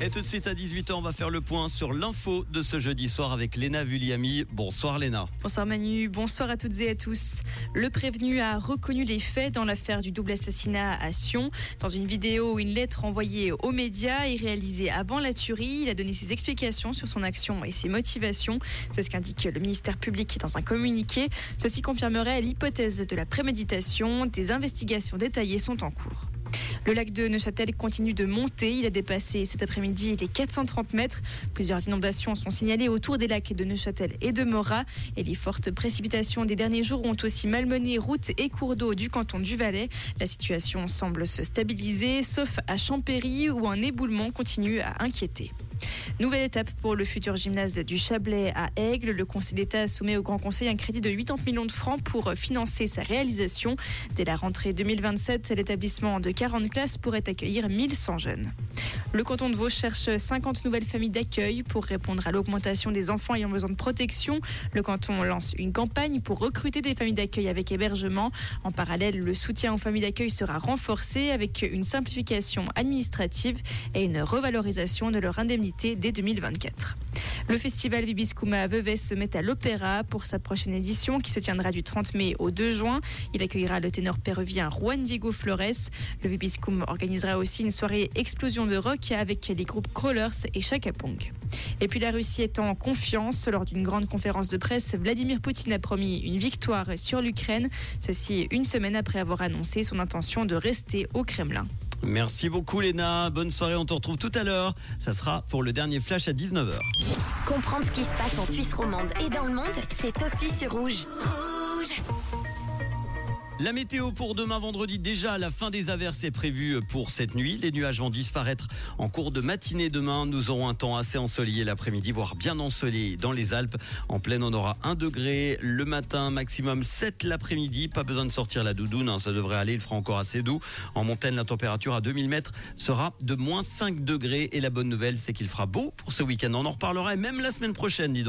Et tout de suite à 18h, on va faire le point sur l'info de ce jeudi soir avec Léna Vulliami. Bonsoir Léna. Bonsoir Manu, bonsoir à toutes et à tous. Le prévenu a reconnu les faits dans l'affaire du double assassinat à Sion. Dans une vidéo une lettre envoyée aux médias et réalisée avant la tuerie, il a donné ses explications sur son action et ses motivations. C'est ce qu'indique le ministère public dans un communiqué. Ceci confirmerait l'hypothèse de la préméditation. Des investigations détaillées sont en cours. Le lac de Neuchâtel continue de monter. Il a dépassé cet après-midi les 430 mètres. Plusieurs inondations sont signalées autour des lacs de Neuchâtel et de Morat. Et les fortes précipitations des derniers jours ont aussi malmené routes et cours d'eau du canton du Valais. La situation semble se stabiliser, sauf à Champéry où un éboulement continue à inquiéter. Nouvelle étape pour le futur gymnase du Chablais à Aigle. Le Conseil d'État soumet au Grand Conseil un crédit de 80 millions de francs pour financer sa réalisation. Dès la rentrée 2027, l'établissement de 40 classes pourrait accueillir 1100 jeunes. Le canton de Vaud cherche 50 nouvelles familles d'accueil pour répondre à l'augmentation des enfants ayant besoin de protection. Le canton lance une campagne pour recruter des familles d'accueil avec hébergement. En parallèle, le soutien aux familles d'accueil sera renforcé avec une simplification administrative et une revalorisation de leur indemnité dès 2024. Le festival Vibiscuma à Vevey se met à l'opéra pour sa prochaine édition qui se tiendra du 30 mai au 2 juin. Il accueillera le ténor péruvien Juan Diego Flores. Le Vibiscum organisera aussi une soirée explosion de rock avec les groupes Crawlers et Chaka Pong. Et puis la Russie est en confiance. Lors d'une grande conférence de presse, Vladimir Poutine a promis une victoire sur l'Ukraine. Ceci une semaine après avoir annoncé son intention de rester au Kremlin. Merci beaucoup Léna. Bonne soirée, on te retrouve tout à l'heure. Ça sera pour le dernier flash à 19h. Comprendre ce qui se passe en Suisse romande et dans le monde, c'est aussi sur Rouge. Rouge La météo pour demain vendredi, déjà la fin des averses est prévue pour cette nuit. Les nuages vont disparaître en cours de matinée demain. Nous aurons un temps assez ensoleillé l'après-midi, voire bien ensoleillé dans les Alpes. En pleine, on aura 1 degré le matin, maximum 7 l'après-midi. Pas besoin de sortir la doudoune, hein, ça devrait aller, il fera encore assez doux. En montagne, la température à 2000 mètres sera de moins 5 degrés. Et la bonne nouvelle, c'est qu'il fera beau pour ce week-end. On en reparlera même la semaine prochaine, dis donc.